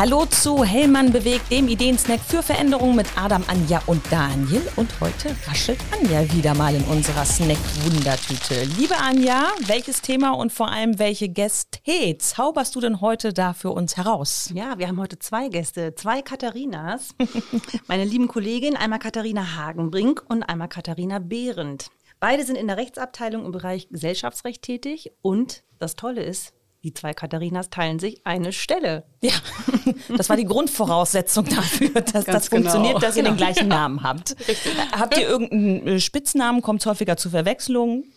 Hallo zu Hellmann bewegt, dem Ideensnack für Veränderungen mit Adam, Anja und Daniel. Und heute raschelt Anja wieder mal in unserer Snack-Wundertüte. Liebe Anja, welches Thema und vor allem welche Gäste zauberst du denn heute da für uns heraus? Ja, wir haben heute zwei Gäste, zwei Katharinas. Meine lieben Kollegin, einmal Katharina Hagenbrink und einmal Katharina Behrendt. Beide sind in der Rechtsabteilung im Bereich Gesellschaftsrecht tätig und das Tolle ist, die zwei Katharinas teilen sich eine Stelle. Ja, das war die Grundvoraussetzung dafür, dass Ganz das funktioniert, genau. dass ihr den gleichen Namen habt. Richtig. Habt ihr irgendeinen Spitznamen? Kommt es häufiger zu Verwechslungen?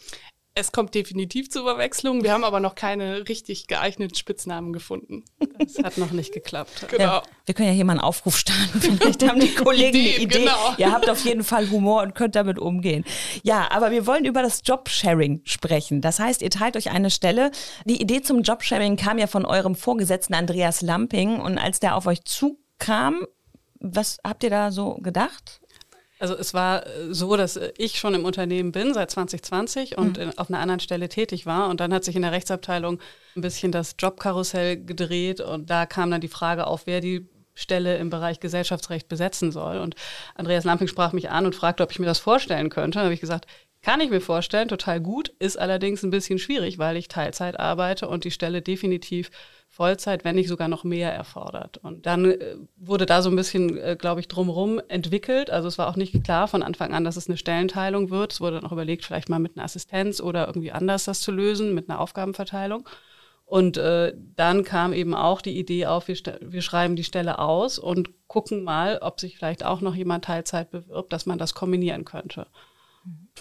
Es kommt definitiv zu Überwechslung. Wir haben aber noch keine richtig geeigneten Spitznamen gefunden. Das hat noch nicht geklappt. Genau. Ja, wir können ja hier mal einen Aufruf starten. Vielleicht haben die Kollegen Ideen, eine Idee. Genau. Ihr habt auf jeden Fall Humor und könnt damit umgehen. Ja, aber wir wollen über das Jobsharing sprechen. Das heißt, ihr teilt euch eine Stelle. Die Idee zum Jobsharing kam ja von eurem Vorgesetzten Andreas Lamping. Und als der auf euch zukam, was habt ihr da so gedacht? Also es war äh, so, dass äh, ich schon im Unternehmen bin seit 2020 und mhm. auf einer anderen Stelle tätig war. Und dann hat sich in der Rechtsabteilung ein bisschen das Jobkarussell gedreht und da kam dann die Frage auf, wer die Stelle im Bereich Gesellschaftsrecht besetzen soll. Und Andreas Lamping sprach mich an und fragte, ob ich mir das vorstellen könnte. Da habe ich gesagt, kann ich mir vorstellen, total gut, ist allerdings ein bisschen schwierig, weil ich Teilzeit arbeite und die Stelle definitiv Vollzeit, wenn nicht sogar noch mehr erfordert. Und dann äh, wurde da so ein bisschen, äh, glaube ich, drumherum entwickelt. Also es war auch nicht klar von Anfang an, dass es eine Stellenteilung wird. Es wurde dann auch überlegt, vielleicht mal mit einer Assistenz oder irgendwie anders das zu lösen, mit einer Aufgabenverteilung. Und äh, dann kam eben auch die Idee auf, wir, wir schreiben die Stelle aus und gucken mal, ob sich vielleicht auch noch jemand Teilzeit bewirbt, dass man das kombinieren könnte.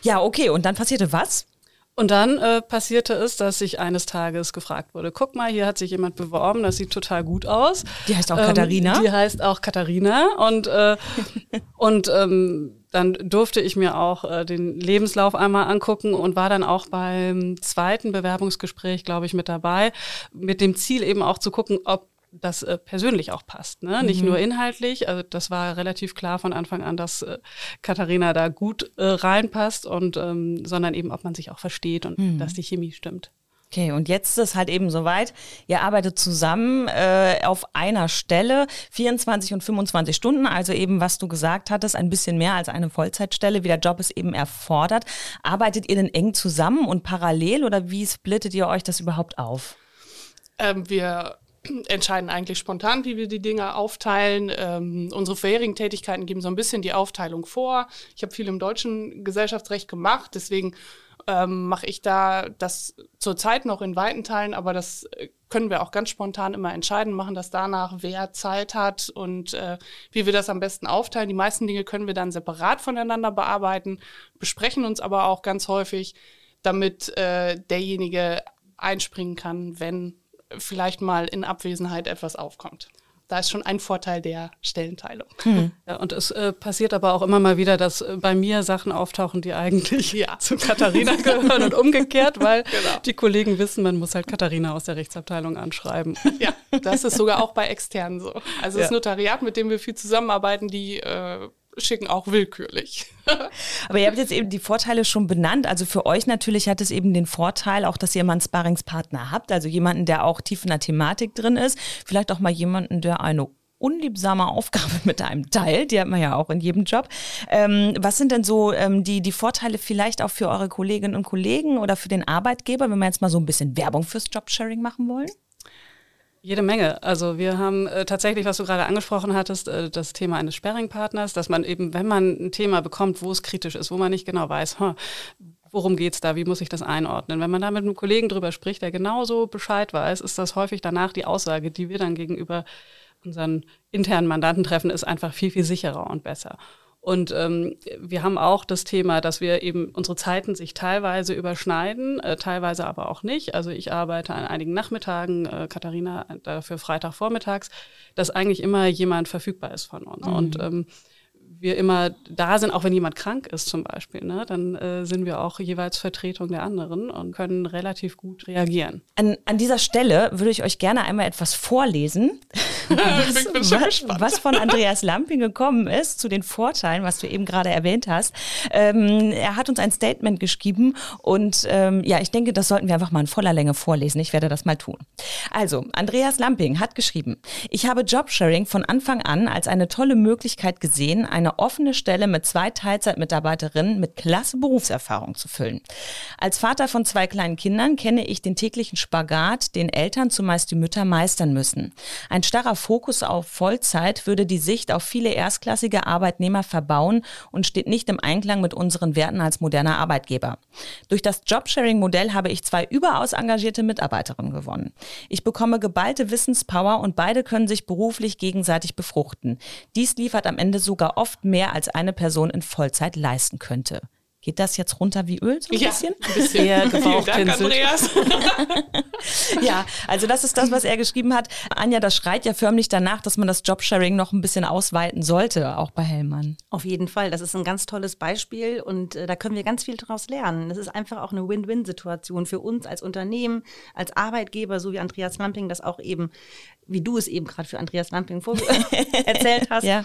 Ja, okay. Und dann passierte was? Und dann äh, passierte es, dass ich eines Tages gefragt wurde, guck mal, hier hat sich jemand beworben, das sieht total gut aus. Die heißt auch ähm, Katharina. Die heißt auch Katharina. Und, äh, und ähm, dann durfte ich mir auch äh, den Lebenslauf einmal angucken und war dann auch beim zweiten Bewerbungsgespräch, glaube ich, mit dabei, mit dem Ziel eben auch zu gucken, ob das äh, persönlich auch passt, ne? Nicht mhm. nur inhaltlich. Also das war relativ klar von Anfang an, dass äh, Katharina da gut äh, reinpasst und ähm, sondern eben, ob man sich auch versteht und mhm. dass die Chemie stimmt. Okay, und jetzt ist es halt eben soweit. Ihr arbeitet zusammen äh, auf einer Stelle, 24 und 25 Stunden, also eben, was du gesagt hattest, ein bisschen mehr als eine Vollzeitstelle, wie der Job es eben erfordert. Arbeitet ihr denn eng zusammen und parallel oder wie splittet ihr euch das überhaupt auf? Ähm, wir entscheiden eigentlich spontan, wie wir die Dinge aufteilen. Ähm, unsere vorherigen Tätigkeiten geben so ein bisschen die Aufteilung vor. Ich habe viel im deutschen Gesellschaftsrecht gemacht, deswegen ähm, mache ich da das zurzeit noch in weiten Teilen, aber das äh, können wir auch ganz spontan immer entscheiden, machen das danach, wer Zeit hat und äh, wie wir das am besten aufteilen. Die meisten Dinge können wir dann separat voneinander bearbeiten, besprechen uns aber auch ganz häufig, damit äh, derjenige einspringen kann, wenn vielleicht mal in Abwesenheit etwas aufkommt. Da ist schon ein Vorteil der Stellenteilung. Hm. Ja, und es äh, passiert aber auch immer mal wieder, dass äh, bei mir Sachen auftauchen, die eigentlich ja. zu Katharina gehören und umgekehrt, weil genau. die Kollegen wissen, man muss halt Katharina aus der Rechtsabteilung anschreiben. Ja, das ist sogar auch bei externen so. Also ja. das Notariat, mit dem wir viel zusammenarbeiten, die äh, schicken auch willkürlich. Aber ihr habt jetzt eben die Vorteile schon benannt. Also für euch natürlich hat es eben den Vorteil, auch dass ihr mal einen Sparringspartner habt, also jemanden, der auch tief in der Thematik drin ist. Vielleicht auch mal jemanden, der eine unliebsame Aufgabe mit einem teilt. Die hat man ja auch in jedem Job. Ähm, was sind denn so ähm, die, die Vorteile vielleicht auch für eure Kolleginnen und Kollegen oder für den Arbeitgeber, wenn wir jetzt mal so ein bisschen Werbung fürs Jobsharing machen wollen? Jede Menge. Also wir haben äh, tatsächlich, was du gerade angesprochen hattest, äh, das Thema eines Sparringpartners, dass man eben, wenn man ein Thema bekommt, wo es kritisch ist, wo man nicht genau weiß, huh, worum geht's da, wie muss ich das einordnen. Wenn man da mit einem Kollegen drüber spricht, der genauso Bescheid weiß, ist das häufig danach die Aussage, die wir dann gegenüber unseren internen Mandanten treffen, ist einfach viel, viel sicherer und besser. Und ähm, wir haben auch das Thema, dass wir eben unsere Zeiten sich teilweise überschneiden, äh, teilweise aber auch nicht. Also ich arbeite an einigen Nachmittagen, äh, Katharina dafür Freitagvormittags, dass eigentlich immer jemand verfügbar ist von uns. Mhm. Und ähm, wir immer da sind, auch wenn jemand krank ist zum Beispiel, ne, dann äh, sind wir auch jeweils Vertretung der anderen und können relativ gut reagieren. An, an dieser Stelle würde ich euch gerne einmal etwas vorlesen. was, bin schon gespannt. was von Andreas Lamping gekommen ist zu den Vorteilen, was du eben gerade erwähnt hast. Ähm, er hat uns ein Statement geschrieben und ähm, ja, ich denke, das sollten wir einfach mal in voller Länge vorlesen. Ich werde das mal tun. Also, Andreas Lamping hat geschrieben, ich habe Jobsharing von Anfang an als eine tolle Möglichkeit gesehen, eine offene Stelle mit zwei Teilzeitmitarbeiterinnen mit klasse Berufserfahrung zu füllen. Als Vater von zwei kleinen Kindern kenne ich den täglichen Spagat, den Eltern, zumeist die Mütter, meistern müssen. Ein starrer Fokus auf Vollzeit würde die Sicht auf viele erstklassige Arbeitnehmer verbauen und steht nicht im Einklang mit unseren Werten als moderner Arbeitgeber. Durch das Jobsharing-Modell habe ich zwei überaus engagierte Mitarbeiterinnen gewonnen. Ich bekomme geballte Wissenspower und beide können sich beruflich gegenseitig befruchten. Dies liefert am Ende sogar oft mehr, als eine Person in Vollzeit leisten könnte. Geht das jetzt runter wie Öl so ein ja, bisschen? Ein bisschen. Eher Vielen Dank, Andreas. ja, also das ist das, was er geschrieben hat. Anja, das schreit ja förmlich danach, dass man das Jobsharing noch ein bisschen ausweiten sollte, auch bei Hellmann. Auf jeden Fall. Das ist ein ganz tolles Beispiel und äh, da können wir ganz viel daraus lernen. Das ist einfach auch eine Win-Win-Situation für uns als Unternehmen, als Arbeitgeber, so wie Andreas Lamping das auch eben, wie du es eben gerade für Andreas Lamping erzählt hast. ja.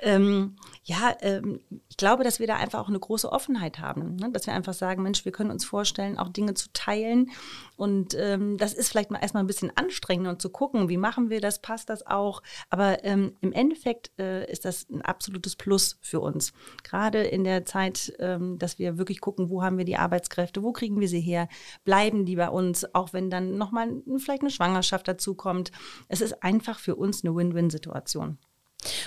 Ähm, ja, ähm, ich glaube, dass wir da einfach auch eine große Offenheit haben, ne? dass wir einfach sagen, Mensch, wir können uns vorstellen, auch Dinge zu teilen. Und ähm, das ist vielleicht mal erstmal ein bisschen anstrengend und zu gucken, wie machen wir das, passt das auch. Aber ähm, im Endeffekt äh, ist das ein absolutes Plus für uns. Gerade in der Zeit, ähm, dass wir wirklich gucken, wo haben wir die Arbeitskräfte, wo kriegen wir sie her, bleiben die bei uns, auch wenn dann nochmal vielleicht eine Schwangerschaft dazu kommt. Es ist einfach für uns eine Win-Win-Situation.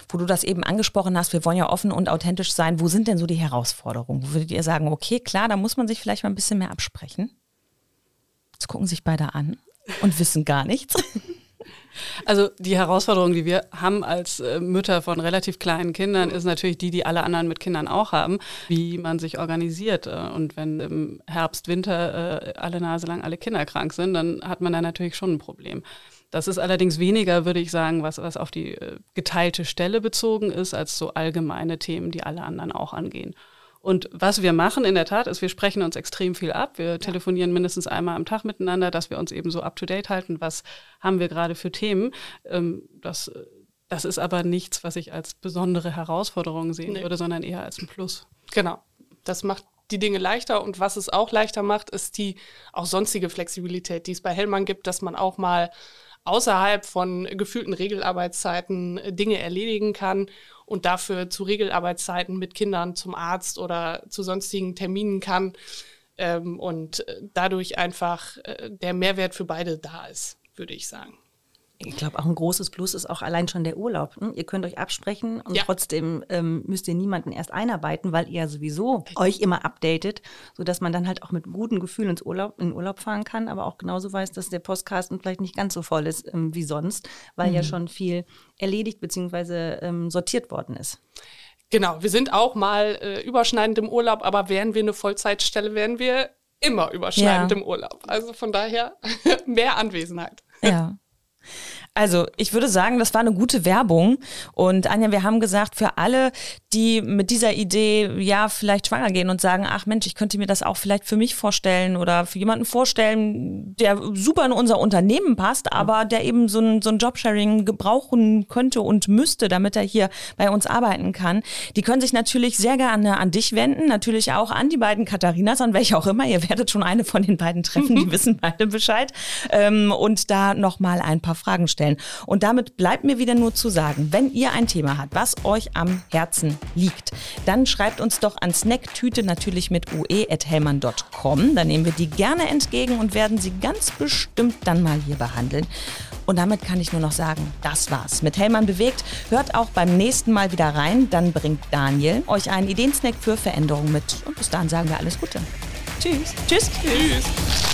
Wo du das eben angesprochen hast, wir wollen ja offen und authentisch sein. Wo sind denn so die Herausforderungen? Wo würdet ihr sagen, okay, klar, da muss man sich vielleicht mal ein bisschen mehr absprechen? Jetzt gucken sich beide an und wissen gar nichts. Also die Herausforderung, die wir haben als äh, Mütter von relativ kleinen Kindern, ist natürlich die, die alle anderen mit Kindern auch haben, wie man sich organisiert. Äh, und wenn im Herbst, Winter äh, alle Nase lang alle Kinder krank sind, dann hat man da natürlich schon ein Problem. Das ist allerdings weniger, würde ich sagen, was, was auf die äh, geteilte Stelle bezogen ist, als so allgemeine Themen, die alle anderen auch angehen. Und was wir machen in der Tat ist, wir sprechen uns extrem viel ab. Wir telefonieren mindestens einmal am Tag miteinander, dass wir uns eben so up-to-date halten. Was haben wir gerade für Themen? Ähm, das, das ist aber nichts, was ich als besondere Herausforderung sehen nee. würde, sondern eher als ein Plus. Genau. Das macht die Dinge leichter und was es auch leichter macht, ist die auch sonstige Flexibilität, die es bei Hellmann gibt, dass man auch mal außerhalb von gefühlten Regelarbeitszeiten äh, Dinge erledigen kann und dafür zu Regelarbeitszeiten mit Kindern zum Arzt oder zu sonstigen Terminen kann ähm, und äh, dadurch einfach äh, der Mehrwert für beide da ist, würde ich sagen ich glaube, auch ein großes Plus ist auch allein schon der Urlaub. Ne? Ihr könnt euch absprechen und ja. trotzdem ähm, müsst ihr niemanden erst einarbeiten, weil ihr sowieso euch immer updatet, sodass man dann halt auch mit gutem Gefühl ins Urlaub, in Urlaub fahren kann, aber auch genauso weiß, dass der Postkasten vielleicht nicht ganz so voll ist ähm, wie sonst, weil mhm. ja schon viel erledigt bzw. Ähm, sortiert worden ist. Genau, wir sind auch mal äh, überschneidend im Urlaub, aber wären wir eine Vollzeitstelle, wären wir immer überschneidend ja. im Urlaub. Also von daher mehr Anwesenheit. Ja. Also ich würde sagen, das war eine gute Werbung. Und Anja, wir haben gesagt, für alle, die mit dieser Idee ja vielleicht schwanger gehen und sagen, ach Mensch, ich könnte mir das auch vielleicht für mich vorstellen oder für jemanden vorstellen, der super in unser Unternehmen passt, aber der eben so ein, so ein Jobsharing gebrauchen könnte und müsste, damit er hier bei uns arbeiten kann. Die können sich natürlich sehr gerne an dich wenden, natürlich auch an die beiden Katharinas, an welche auch immer. Ihr werdet schon eine von den beiden treffen, die wissen beide Bescheid. Ähm, und da nochmal ein paar Fragen stellen stellen. Und damit bleibt mir wieder nur zu sagen, wenn ihr ein Thema habt, was euch am Herzen liegt, dann schreibt uns doch an Snacktüte natürlich mit ue.hellmann.com. Dann nehmen wir die gerne entgegen und werden sie ganz bestimmt dann mal hier behandeln. Und damit kann ich nur noch sagen, das war's. Mit Hellmann bewegt. Hört auch beim nächsten Mal wieder rein. Dann bringt Daniel euch einen Ideensnack für Veränderungen mit. Und bis dahin sagen wir alles Gute. Tschüss. Tschüss. Tschüss.